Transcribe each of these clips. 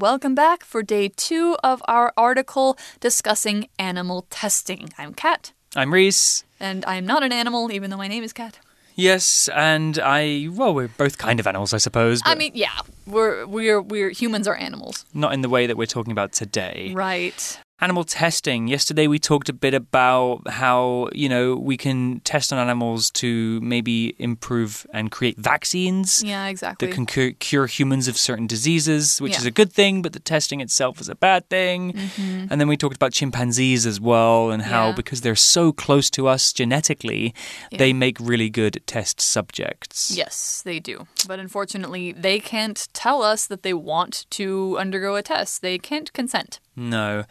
Welcome back for day two of our article discussing animal testing. I'm Kat. I'm Reese. And I'm not an animal, even though my name is Kat. Yes, and I well, we're both kind of animals, I suppose. I mean, yeah, we're we're we're humans are animals. Not in the way that we're talking about today. Right. Animal testing. Yesterday we talked a bit about how, you know, we can test on animals to maybe improve and create vaccines. Yeah, exactly. That can cure, cure humans of certain diseases, which Yeah. is a good thing, but the testing itself is a bad thing. And then we talked about chimpanzees as well and how, Mm-hmm. Yeah. because they're so close to us genetically, they make really good test subjects. Yes, they do. But unfortunately, they can't tell us that they want to undergo a test. They can't consent. No.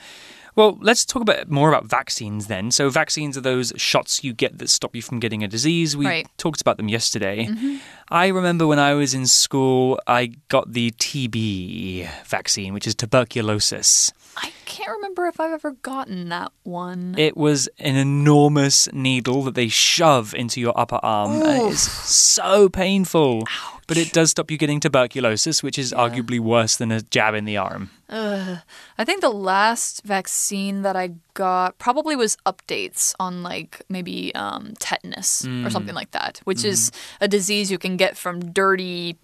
Well, let's talk about more about vaccines then. So, vaccines are those shots you get that stop you from getting a disease. We Right. talked about them yesterday. Mm-hmm. I remember when I was in school, I got the TB vaccine, which is tuberculosis. I can't remember if I've ever gotten that one. It was an enormous needle that they shove into your upper arm, and it is so painful. Ouch. But it does stop you getting tuberculosis, which is arguably worse than a jab in the arm. I think the last vaccine that I got probably was updates on like maybe um, tetanus or mm. something like that, which is mm-hmm. a disease you can get from dirty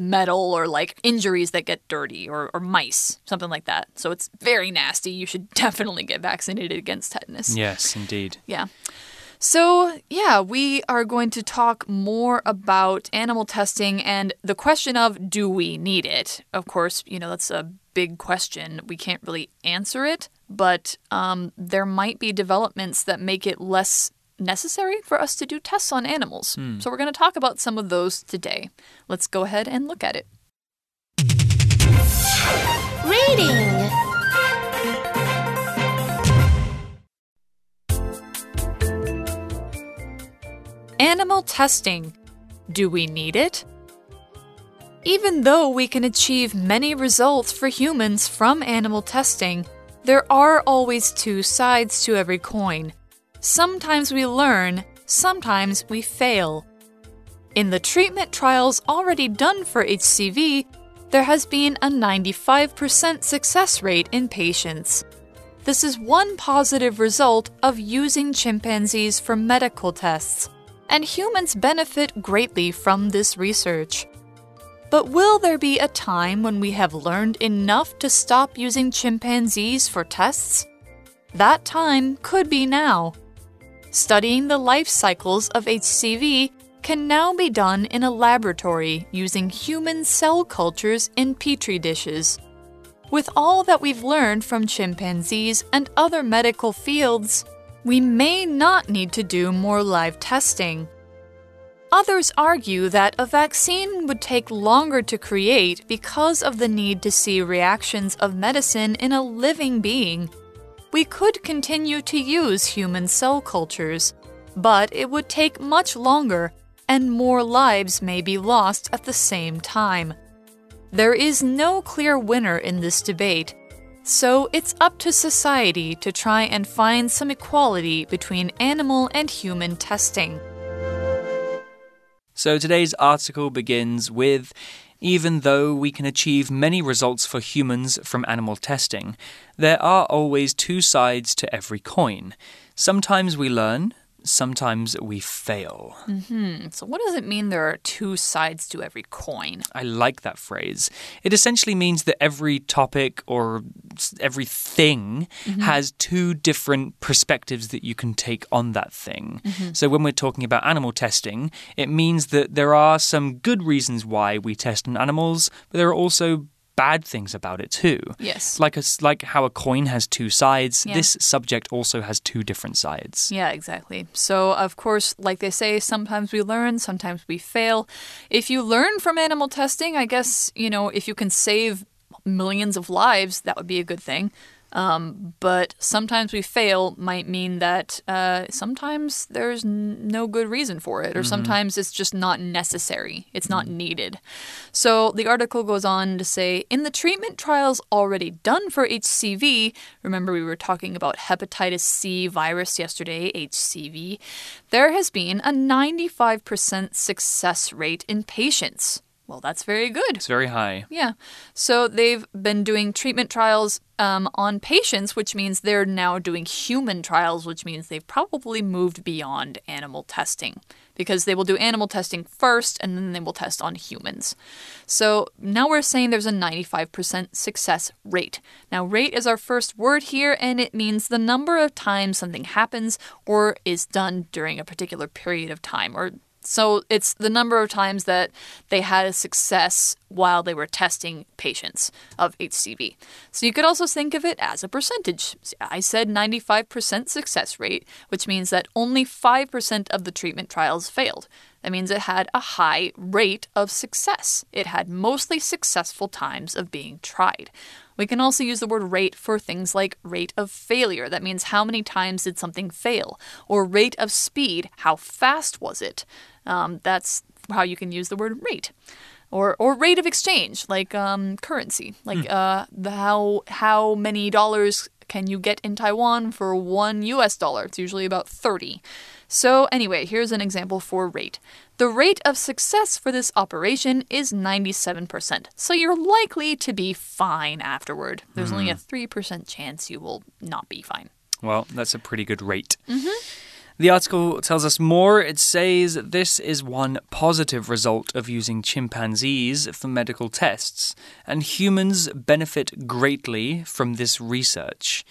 metal or like injuries that get dirty or, or mice, something like that. So it's very nasty. You should definitely get vaccinated against tetanus. Yes, indeed. Yeah. So, yeah, we are going to talk more about animal testing and the question of do we need it? Of course, you know, that's a big question. We can't really answer it, but um, there might be developments that make it less necessary for us to do tests on animals. Hmm. So, we're going to talk about some of those today. Let's go ahead and look at it. Reading. Animal testing. Do we need it? Even though we can achieve many results for humans from animal testing, there are always two sides to every coin. Sometimes we learn, sometimes we fail. In the treatment trials already done for HCV, there has been a 95% success rate in patients. This is one positive result of using chimpanzees for medical tests, and humans benefit greatly from this research. But will there be a time when we have learned enough to stop using chimpanzees for tests? That time could be now. Studying the life cycles of HCV can now be done in a laboratory using human cell cultures in petri dishes. With all that we've learned from chimpanzees and other medical fields, we may not need to do more live testing. Others argue that a vaccine would take longer to create because of the need to see reactions of medicine in a living being. We could continue to use human cell cultures, but it would take much longer and more lives may be lost at the same time. There is no clear winner in this debate, so it's up to society to try and find some equality between animal and human testing. So today's article begins with Even though we can achieve many results for humans from animal testing, there are always two sides to every coin. Sometimes we learn, sometimes we fail. Mm-hmm. So, what does it mean there are two sides to every coin? I like that phrase. It essentially means that every topic or s- everything mm-hmm. has two different perspectives that you can take on that thing. Mm-hmm. So when we're talking about animal testing, it means that there are some good reasons why we test on animals, but there are also bad things about it too. Yes. Like a, like how a coin has two sides, Yeah. this subject also has two different sides. Yeah, exactly. So, of course, like they say, sometimes we learn, sometimes we fail. If you learn from animal testing, I guess, you know, if you can save millions of lives, that would be a good thing. Um, but sometimes we fail might mean that uh, sometimes there's no good reason for it, or sometimes it's just not necessary. It's not needed. So the article goes on to say in the treatment trials already done for HCV, remember we were talking about hepatitis C virus yesterday, HCV, there has been a 95% success rate in patients. Well, that's very good. It's very high. Yeah. So they've been doing treatment trials um, on patients, which means they're now doing human trials, which means they've probably moved beyond animal testing because they will do animal testing first and then they will test on humans. So now we're saying there's a 95% success rate. Now, rate is our first word here and it means the number of times something happens or is done during a particular period of time or so it's the number of times that they had a success while they were testing patients of HCV. So you could also think of it as a percentage. I said 95% success rate, which means that only 5% of the treatment trials failed. That means it had a high rate of success. It had mostly successful times of being tried. We can also use the word rate for things like rate of failure. That means how many times did something fail? Or rate of speed, how fast was it? Um, that's how you can use the word rate. Or, or rate of exchange, like um, currency, like uh, the how how many dollars can you get in Taiwan for one US dollar? It's usually about 30. So, anyway, here's an example for rate. The rate of success for this operation is 97%, so you're likely to be fine afterward. There's only a hmm. 3% chance you will not be fine. Well, that's a pretty good rate. Mm-hmm. The article tells us more. It says this is one positive result of using chimpanzees for medical tests, and humans benefit greatly from this research.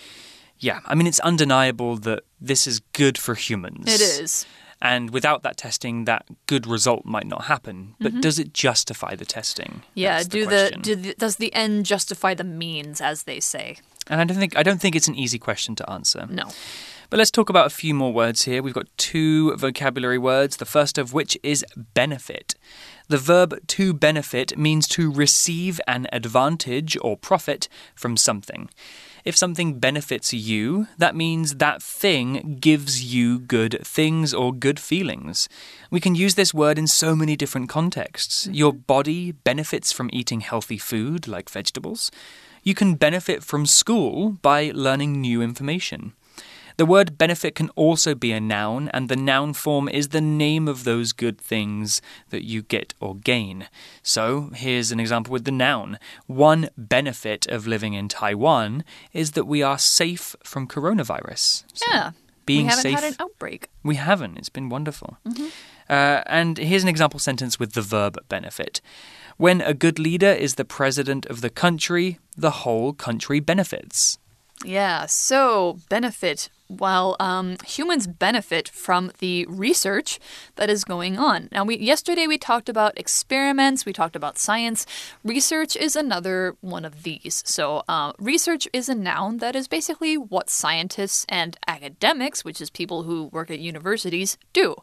Yeah, I mean, it's undeniable that this is good for humans. It is. And without that testing, that good result might not happen. But mm-hmm. does it justify the testing? Yeah, That's do the, do the does the end justify the means as they say? And I don't think I don't think it's an easy question to answer. No. But let's talk about a few more words here. We've got two vocabulary words, the first of which is benefit. The verb to benefit means to receive an advantage or profit from something. If something benefits you, that means that thing gives you good things or good feelings. We can use this word in so many different contexts. Mm-hmm. Your body benefits from eating healthy food, like vegetables. You can benefit from school by learning new information. The word benefit can also be a noun, and the noun form is the name of those good things that you get or gain. So, here's an example with the noun. One benefit of living in Taiwan is that we are safe from coronavirus. So, Yeah. being we haven't safe. had an outbreak. We haven't. It's been wonderful. Uh, and here's an example sentence with the verb benefit. When a good leader is the president of the country, the whole country benefits. Yeah, so benefit. Well, um, humans benefit from the research that is going on. Now, we yesterday we talked about experiments, we talked about science. Research is another one of these. So, uh, research is a noun that is basically what scientists and academics, which is people who work at universities, do,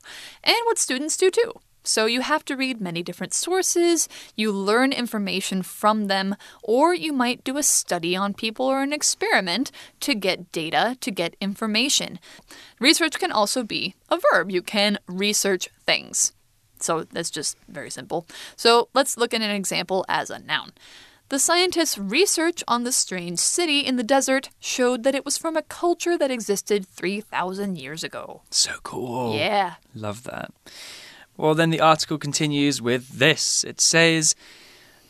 and what students do too. So you have to read many different sources, you learn information from them, or you might do a study on people or an experiment to get data, to get information. Research can also be a verb. You can research things. So that's just very simple. So let's look at an example as a noun. The scientists' research on the strange city in the desert showed that it was from a culture that existed 3,000 years ago. So cool. Yeah. Love that. Well, then the article continues with this it says,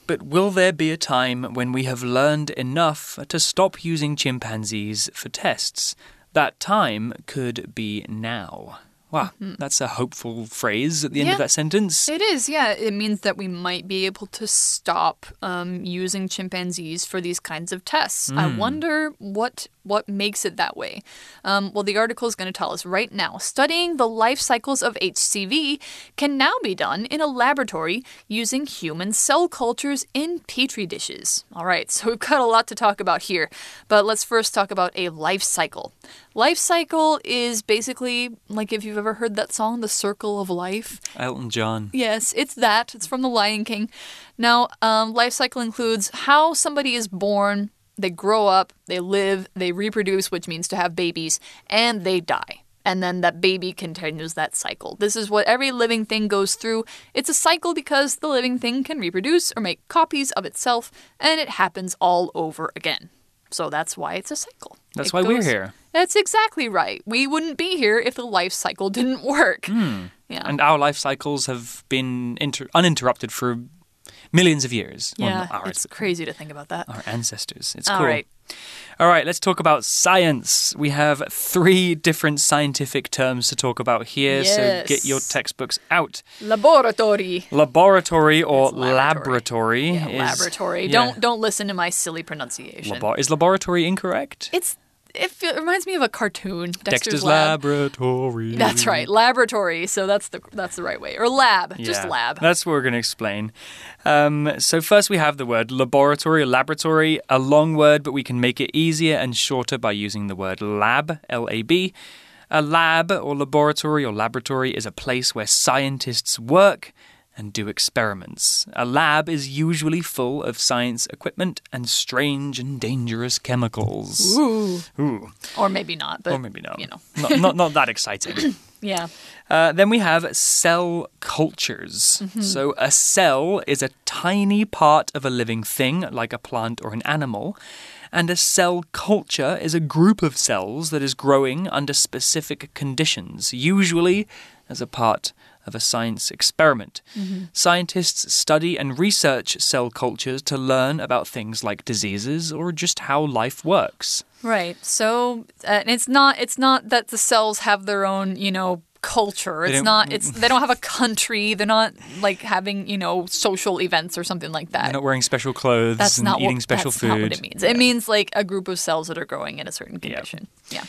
But will there be a time when we have learned enough to stop using chimpanzees for tests? That time could be now. Wow, that's a hopeful phrase at the end Yeah. of that sentence. It is, yeah. It means that we might be able to stop um, using chimpanzees for these kinds of tests. I wonder what what makes it that way. Um, well, the article is going to tell us right now. Studying the life cycles of HCV can now be done in a laboratory using human cell cultures in petri dishes. All right, so we've got a lot to talk about here, but let's first talk about a life cycle. Life cycle is basically like if you've ever heard that song, The Circle of Life. Elton John. Yes, it's that. It's from The Lion King. Now, um, life cycle includes how somebody is born, they grow up, they live, they reproduce, which means to have babies, and they die. And then that baby continues that cycle. This is what every living thing goes through. It's a cycle because the living thing can reproduce or make copies of itself, and it happens all over again. So that's why it's a cycle. That's It why we're here. That's exactly right. We wouldn't be here if the life cycle didn't work. Hmm. Yeah. And our life cycles have been inter- uninterrupted for millions of years. Yeah, it's crazy to think about that. our ancestors. It's All cool. right. All right, let's talk about science. We have three different scientific terms to talk about here, so get your textbooks out. Laboratory. Laboratory or It's laboratory. laboratory Yeah, is laboratory. yeah. Don't don't listen to my silly pronunciation. Is laboratory incorrect? it's it, it reminds me of a cartoon. Dexter's, Dexter's Lab. laboratory. That's right, laboratory. So that's the that's the right way, or lab, just lab. That's what we're going to explain. Um, so first we have the word laboratory or laboratory, a long word, but we can make it easier and shorter by using the word lab, L-A-B. A lab or laboratory or laboratory is a place where scientists work and do experiments. A lab is usually full of science equipment and strange and dangerous chemicals. Ooh, Ooh, or maybe not, but or maybe not. You know, not, not, not that exciting. yeah. Uh, then we have cell cultures. So, a cell is a tiny part of a living thing, like a plant or an animal. And a cell culture is a group of cells that is growing under specific conditions, usually as a part of a science experiment. Scientists study and research cell cultures to learn about things like diseases or just how life works. Right. So uh, it's not it's not that the cells have their own, you know, culture. It's don't- it's they don't have a country. They're not like having, you know, social events or something like that. They're not wearing special clothes that's and not eating what, special that's food. not what it means. It means like a group of cells that are growing in a certain condition. Yeah.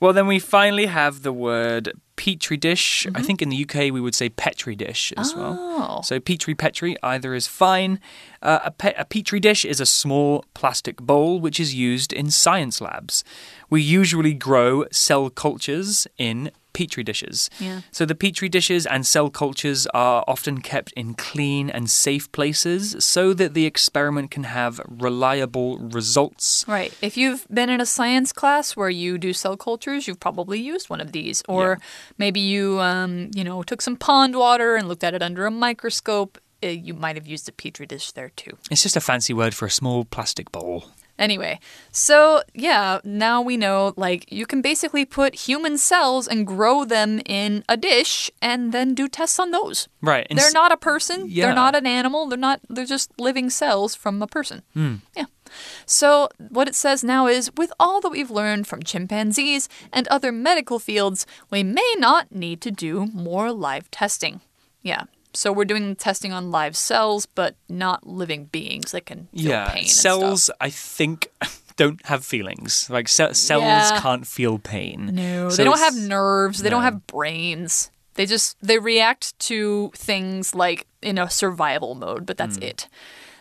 Well, then we finally have the word petri dish. Mm-hmm. I think in the UK we would say petri dish as well. Oh. So petri petri either is fine. Uh, a, pe- a petri dish is a small plastic bowl which is used in science labs. We usually grow cell cultures in petri dishes. Yeah. So the petri dishes and cell cultures are often kept in clean and safe places so that the experiment can have reliable results. Right. If you've been in a science class where you do cell cultures, you've probably used one of these. Or maybe you, um, you know, took some pond water and looked at it under a microscope. Uh, You might have used a petri dish there too. It's just a fancy word for a small plastic bowl. Anyway, so yeah, now we know like you can basically put human cells and grow them in a dish and then do tests on those. Right. and They're not a person. Yeah. They're not an animal. They're not they're just living cells from a person. Hmm. Yeah. So what it says now is with all that we've learned from chimpanzees and other medical fields, we may not need to do more live testing. Yeah. So we're doing testing on live cells, but not living beings that can feel yeah, pain. and stuff. cells, I think, don't have feelings. Like ce- cells Yeah. can't feel pain. No, So they don't have nerves. They don't have brains. They just they react to things like in a survival mode, but that's mm. it.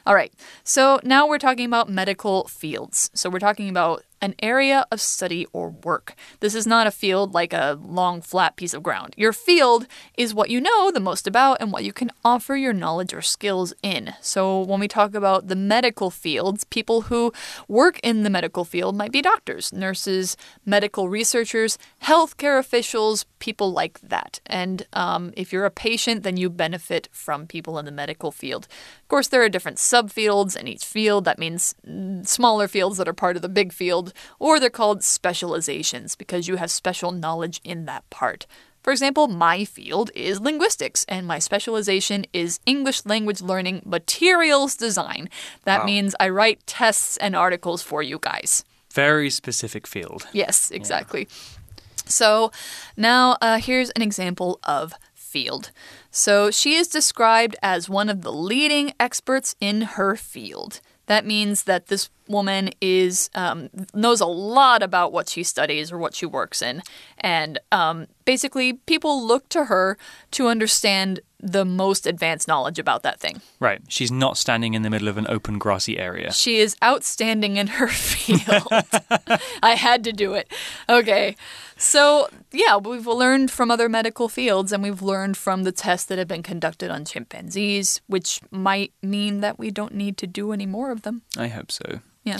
All right. So now we're talking about medical fields. So we're talking about an area of study or work. This is not a field like a long flat piece of ground. Your field is what you know the most about and what you can offer your knowledge or skills in. So when we talk about the medical fields, people who work in the medical field might be doctors, nurses, medical researchers, healthcare officials, people like that. And um, if you're a patient, then you benefit from people in the medical field. Of course, there are different subfields in each field. That means mm, smaller fields that are part of the big field, or they're called specializations because you have special knowledge in that part. For example, my field is linguistics, and my specialization is English language learning materials design. That Wow. means I write tests and articles for you guys. Very specific field. Yes, exactly. So now uh, here's an example of field. So she is described as one of the leading experts in her field. That means that this woman is um, knows a lot about what she studies or what she works in, and um, basically people look to her to understand the most advanced knowledge about that thing. Right. She's not standing in the middle of an open grassy area. She is outstanding in her field. I had to do it. Okay. So, yeah, we've learned from other medical fields and we've learned from the tests that have been conducted on chimpanzees, which might mean that we don't need to do any more of them. I hope so. Yeah.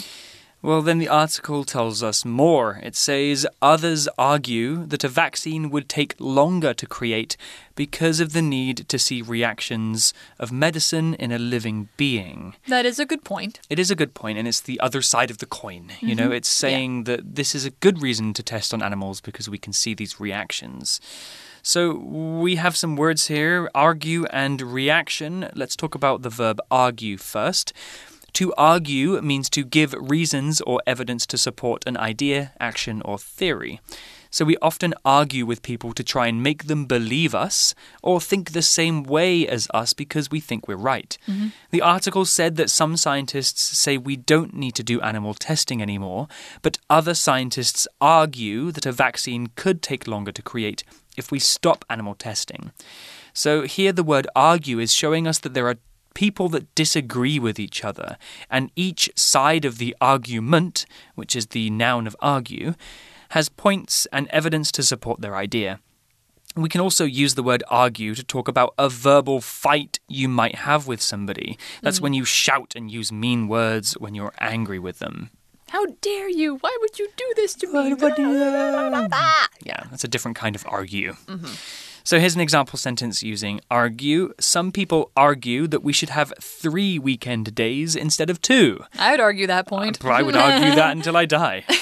Well, then the article tells us more. It says others argue that a vaccine would take longer to create because of the need to see reactions of medicine in a living being. That is a good point. It is a good point, and it's the other side of the coin. You know, mm-hmm. it's saying that this is a good reason to test on animals because we can see these reactions. So we have some words here argue and reaction. Let's talk about the verb argue first. To argue means to give reasons or evidence to support an idea, action, or theory. So we often argue with people to try and make them believe us or think the same way as us because we think we're right. Mm-hmm. The article said that some scientists say we don't need to do animal testing anymore, but other scientists argue that a vaccine could take longer to create if we stop animal testing. So here the word argue is showing us that there are people that disagree with each other, and each side of the argument, which is the noun of argue, has points and evidence to support their idea. We can also use the word argue to talk about a verbal fight you might have with somebody. That's mm. when you shout and use mean words when you're angry with them. How dare you? Why would you do this to me? Yeah, that's a different kind of argue. Mm-hmm. So here's an example sentence using argue. Some people argue that we should have three weekend days instead of two. I would argue that point. I would argue that until I die.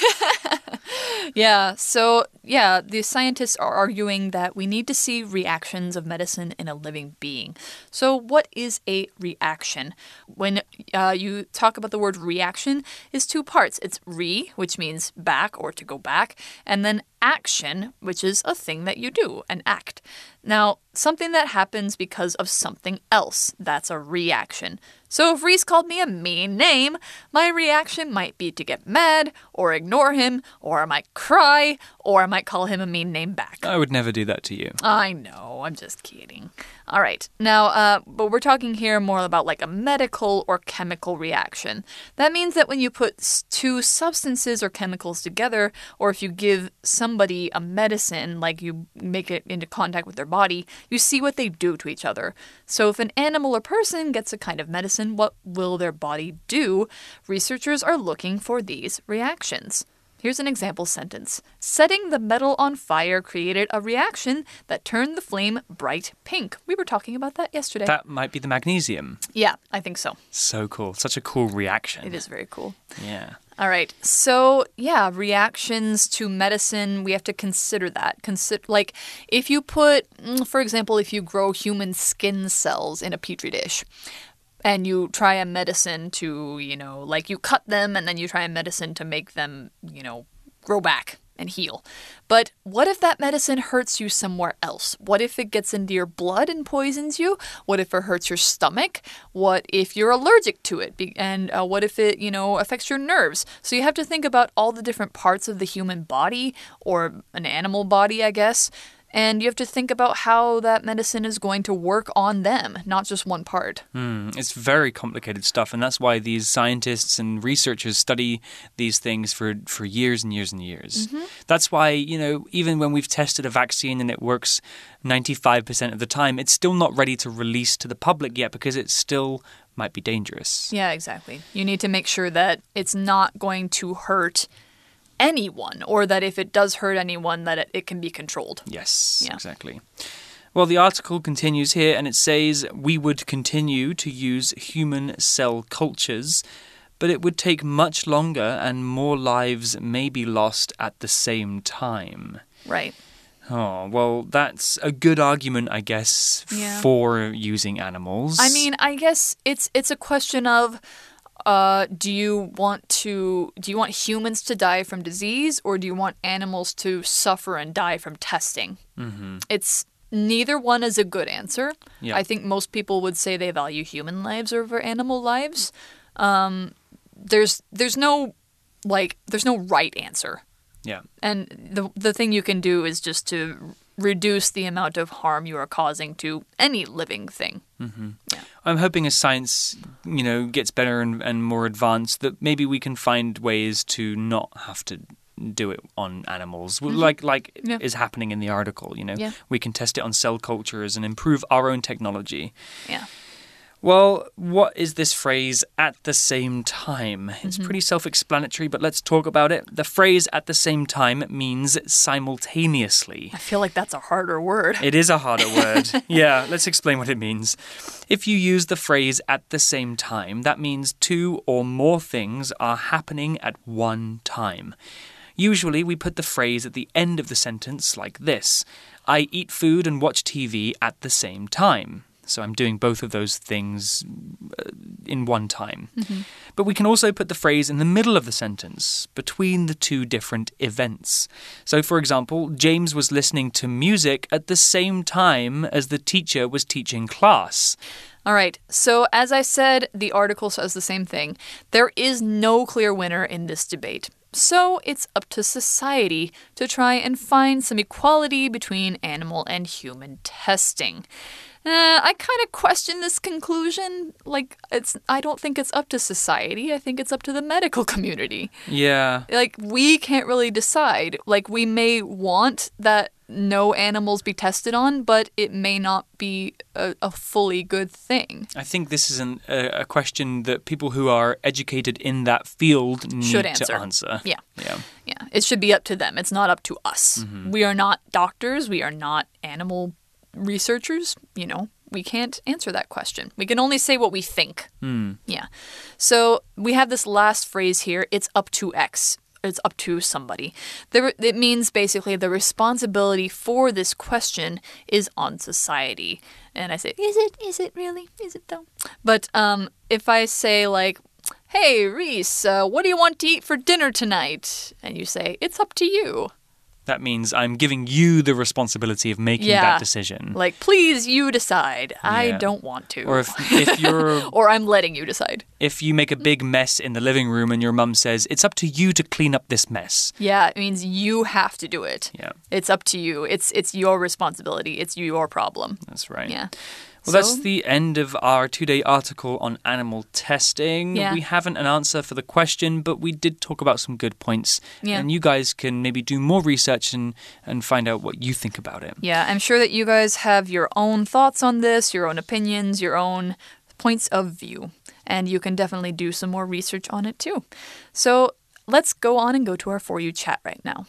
Yeah, so yeah, the scientists are arguing that we need to see reactions of medicine in a living being. So, what is a reaction? When uh, you talk about the word reaction, is two parts. It's re, which means back or to go back, and then action, which is a thing that you do, an act. Now, something that happens because of something else, that's a reaction. So if Reese called me a mean name, my reaction might be to get mad, or ignore him, or I might cry, or I might call him a mean name back. I would never do that to you. I know, I'm just kidding. All right, now, uh, but we're talking here more about like a medical or chemical reaction. That means that when you put two substances or chemicals together, or if you give somebody a medicine, like you make it into contact with their body, you see what they do to each other. So if an animal or person gets a kind of medicine, what will their body do? Researchers are looking for these reactions. Here's an example sentence Setting the metal on fire created a reaction that turned the flame bright pink. We were talking about that yesterday. That might be the magnesium. yeah, I think so. So cool. Such a cool reaction. It is very cool. Yeah. All right. So, yeah, reactions to medicine, we have to consider that. Consider like if you put mm, for example, if you grow human skin cells in a petri dish and you try a medicine to, you know, like you cut them and then you try a medicine to make them, you know, grow back and heal. But what if that medicine hurts you somewhere else? What if it gets into your blood and poisons you? What if it hurts your stomach? What if you're allergic to it? And uh, what if it, you know, affects your nerves? So you have to think about all the different parts of the human body or an animal body, I guess. And you have to think about how that medicine is going to work on them, not just one part. Mm, it's very complicated stuff, and that's why these scientists and researchers study these things for, for years and years and years. That's why, you know, even when we've tested a vaccine and it works 95% of the time, it's still not ready to release to the public yet because it still might be dangerous. Yeah, exactly. You need to make sure that it's not going to hurt anyone, or that if it does hurt anyone, that it, it can be controlled. Yes, Yeah. exactly. Well, the article continues here and it says we would continue to use human cell cultures, but it would take much longer and more lives may be lost at the same time. Right. Oh, well, that's a good argument, I guess, Yeah. for using animals. I mean, I guess it's it's a question of uh, do you want to do you want humans to die from disease or do you want animals to suffer and die from testing? Mm-hmm. It's neither one is a good answer. Yeah. I think most people would say they value human lives over animal lives. Um, there's there's no like there's no right answer. yeah. And the the thing you can do is just to reduce the amount of harm you are causing to any living thing. I'm hoping as science, you know, gets better and, and more advanced, that maybe we can find ways to not have to do it on animals, Well, like like Mm-hmm. Yeah. is happening in the article. You know, Yeah. we can test it on cell cultures and improve our own technology. Yeah. Well, what is this phrase at the same time? It's Mm-hmm. pretty self explanatory, but let's talk about it. The phrase at the same time means simultaneously. I feel like that's a harder word. It is a harder word. yeah, let's explain what it means. If you use the phrase at the same time, that means two or more things are happening at one time. Usually, we put the phrase at the end of the sentence like this I eat food and watch TV at the same time. So I'm doing both of those things uh, in one time. But we can also put the phrase in the middle of the sentence, between the two different events. So, for example, James was listening to music at the same time as the teacher was teaching class. All right. So, as I said, the article says the same thing. There is no clear winner in this debate. So, it's up to society to try and find some equality between animal and human testing. Uh, I kind of question this conclusion. Like, it's I don't think it's up to society. I think it's up to the medical community. Yeah. Like, we can't really decide. Like, we may want that no animals be tested on, but it may not be a, a fully good thing. I think this is an, a, a question that people who are educated in that field need Should to answer. answer. Yeah. Yeah. Yeah, it should be up to them. It's not up to us. We are not doctors. We are not animal researchers. You know, we can't answer that question. We can only say what we think. Yeah. So we have this last phrase here it's up to X. It's up to somebody. The, it means basically the responsibility for this question is on society. And I say, is it? Is it really? Is it though? But um, if I say, like, hey, Reese, uh, what do you want to eat for dinner tonight? And you say, it's up to you. That means I'm giving you the responsibility of making Yeah. that decision. Like, please, you decide. I don't want to. Or if, if you're or I'm letting you decide. if you make a big mess in the living room and your mum says it's up to you to clean up this mess. Yeah, it means you have to do it. Yeah, It's up to you. It's it's your responsibility. It's your problem. that's right. Yeah. Well, So- that's the end of our two day article on animal testing. Yeah. We haven't an answer for the question, but we did talk about some good points. Yeah. And you guys can maybe do more research and, and find out what you think about it. Yeah, I'm sure that you guys have your own thoughts on this, your own opinions, your own points of view, and you can definitely do some more research on it too. So let's go on and go to our For You chat right now.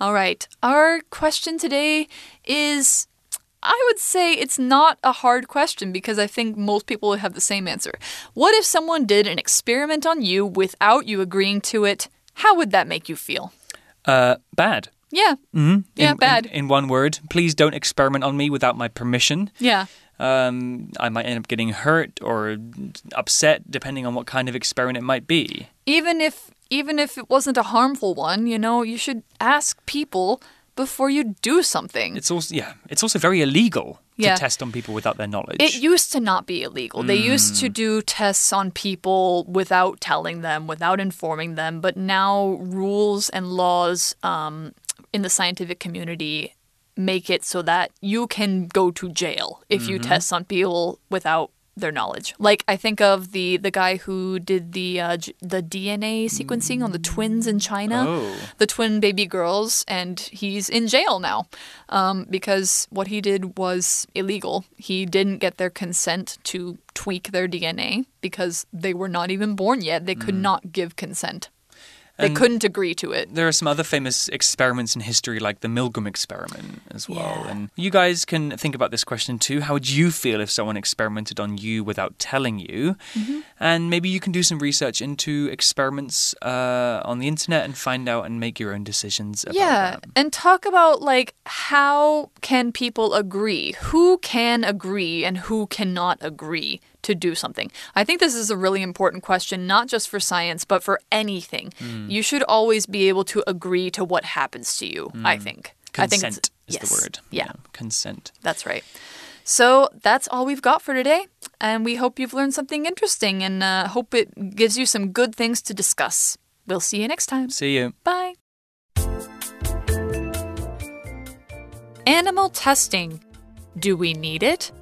All right, our question today is. I would say it's not a hard question because I think most people would have the same answer. What if someone did an experiment on you without you agreeing to it? How would that make you feel? Uh, bad. Yeah. Mm-hmm. Yeah, in, bad. In, in one word, please don't experiment on me without my permission. Yeah. Um, I might end up getting hurt or upset, depending on what kind of experiment it might be. even if even if it wasn't a harmful one, you know, you should ask people before you do something. It's also yeah, it's also very illegal Yeah. to test on people without their knowledge. It used to not be illegal. They used to do tests on people without telling them, without informing them. But now rules and laws um, in the scientific community make it so that you can go to jail if you test on people without their knowledge. Like I think of the the guy who did the uh, the DNA sequencing on the twins in China, Oh. the twin baby girls, and he's in jail now um, because what he did was illegal. He didn't get their consent to tweak their DNA because they were not even born yet. They could not give consent. They couldn't agree to it. There are some other famous experiments in history, like the Milgram experiment as well. Yeah. And you guys can think about this question too. How would you feel if someone experimented on you without telling you? Mm-hmm. And maybe you can do some research into experiments uh, on the internet and find out and make your own decisions about Yeah, that. and talk about like how can people agree? Who can agree and who cannot agree to do something? I think this is a really important question not just for science but for anything. Hmm. You should always be able to agree to what happens to you, I think. I think it's- Consent is yes, the word. Yeah, Consent. that's right. So that's all we've got for today. And we hope you've learned something interesting and uh, hope it gives you some good things to discuss. We'll see you next time. See you. Bye. Animal testing. Do we need it?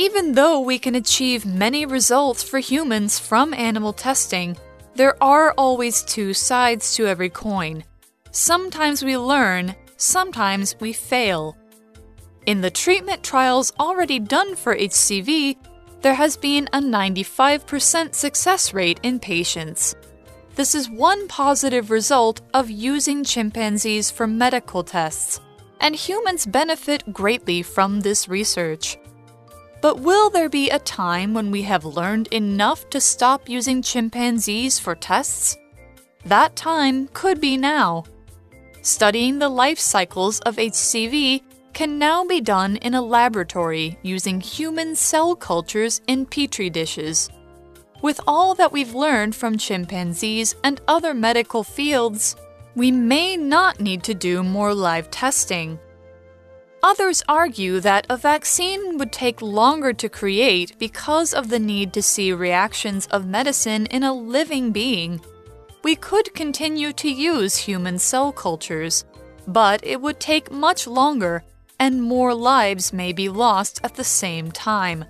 Even though we can achieve many results for humans from animal testing, there are always two sides to every coin. Sometimes we learn, sometimes we fail. In the treatment trials already done for HCV, there has been a 95% success rate in patients. This is one positive result of using chimpanzees for medical tests, and humans benefit greatly from this research. But will there be a time when we have learned enough to stop using chimpanzees for tests? That time could be now. Studying the life cycles of HCV can now be done in a laboratory using human cell cultures in petri dishes. With all that we've learned from chimpanzees and other medical fields, we may not need to do more live testing. Others argue that a vaccine would take longer to create because of the need to see reactions of medicine in a living being. We could continue to use human cell cultures, but it would take much longer and more lives may be lost at the same time.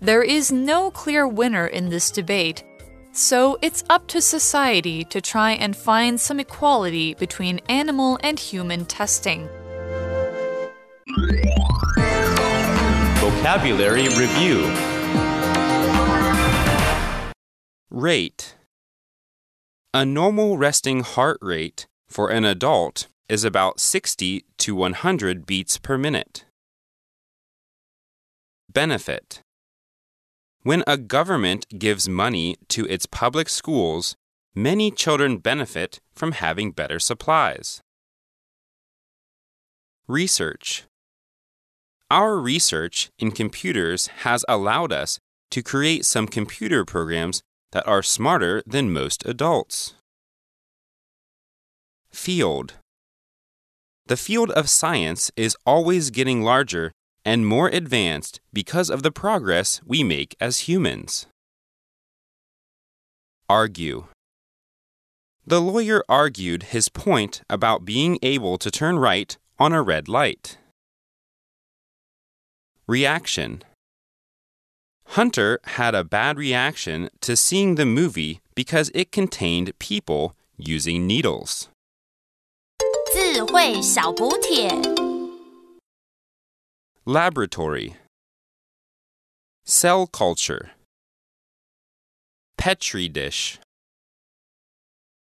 There is no clear winner in this debate, so it's up to society to try and find some equality between animal and human testing. Vocabulary Review Rate A normal resting heart rate for an adult is about 60 to 100 beats per minute. Benefit When a government gives money to its public schools, many children benefit from having better supplies. Research our research in computers has allowed us to create some computer programs that are smarter than most adults. Field The field of science is always getting larger and more advanced because of the progress we make as humans. Argue The lawyer argued his point about being able to turn right on a red light. Reaction. Hunter had a bad reaction to seeing the movie because it contained people using needles. Laboratory. Cell culture. Petri dish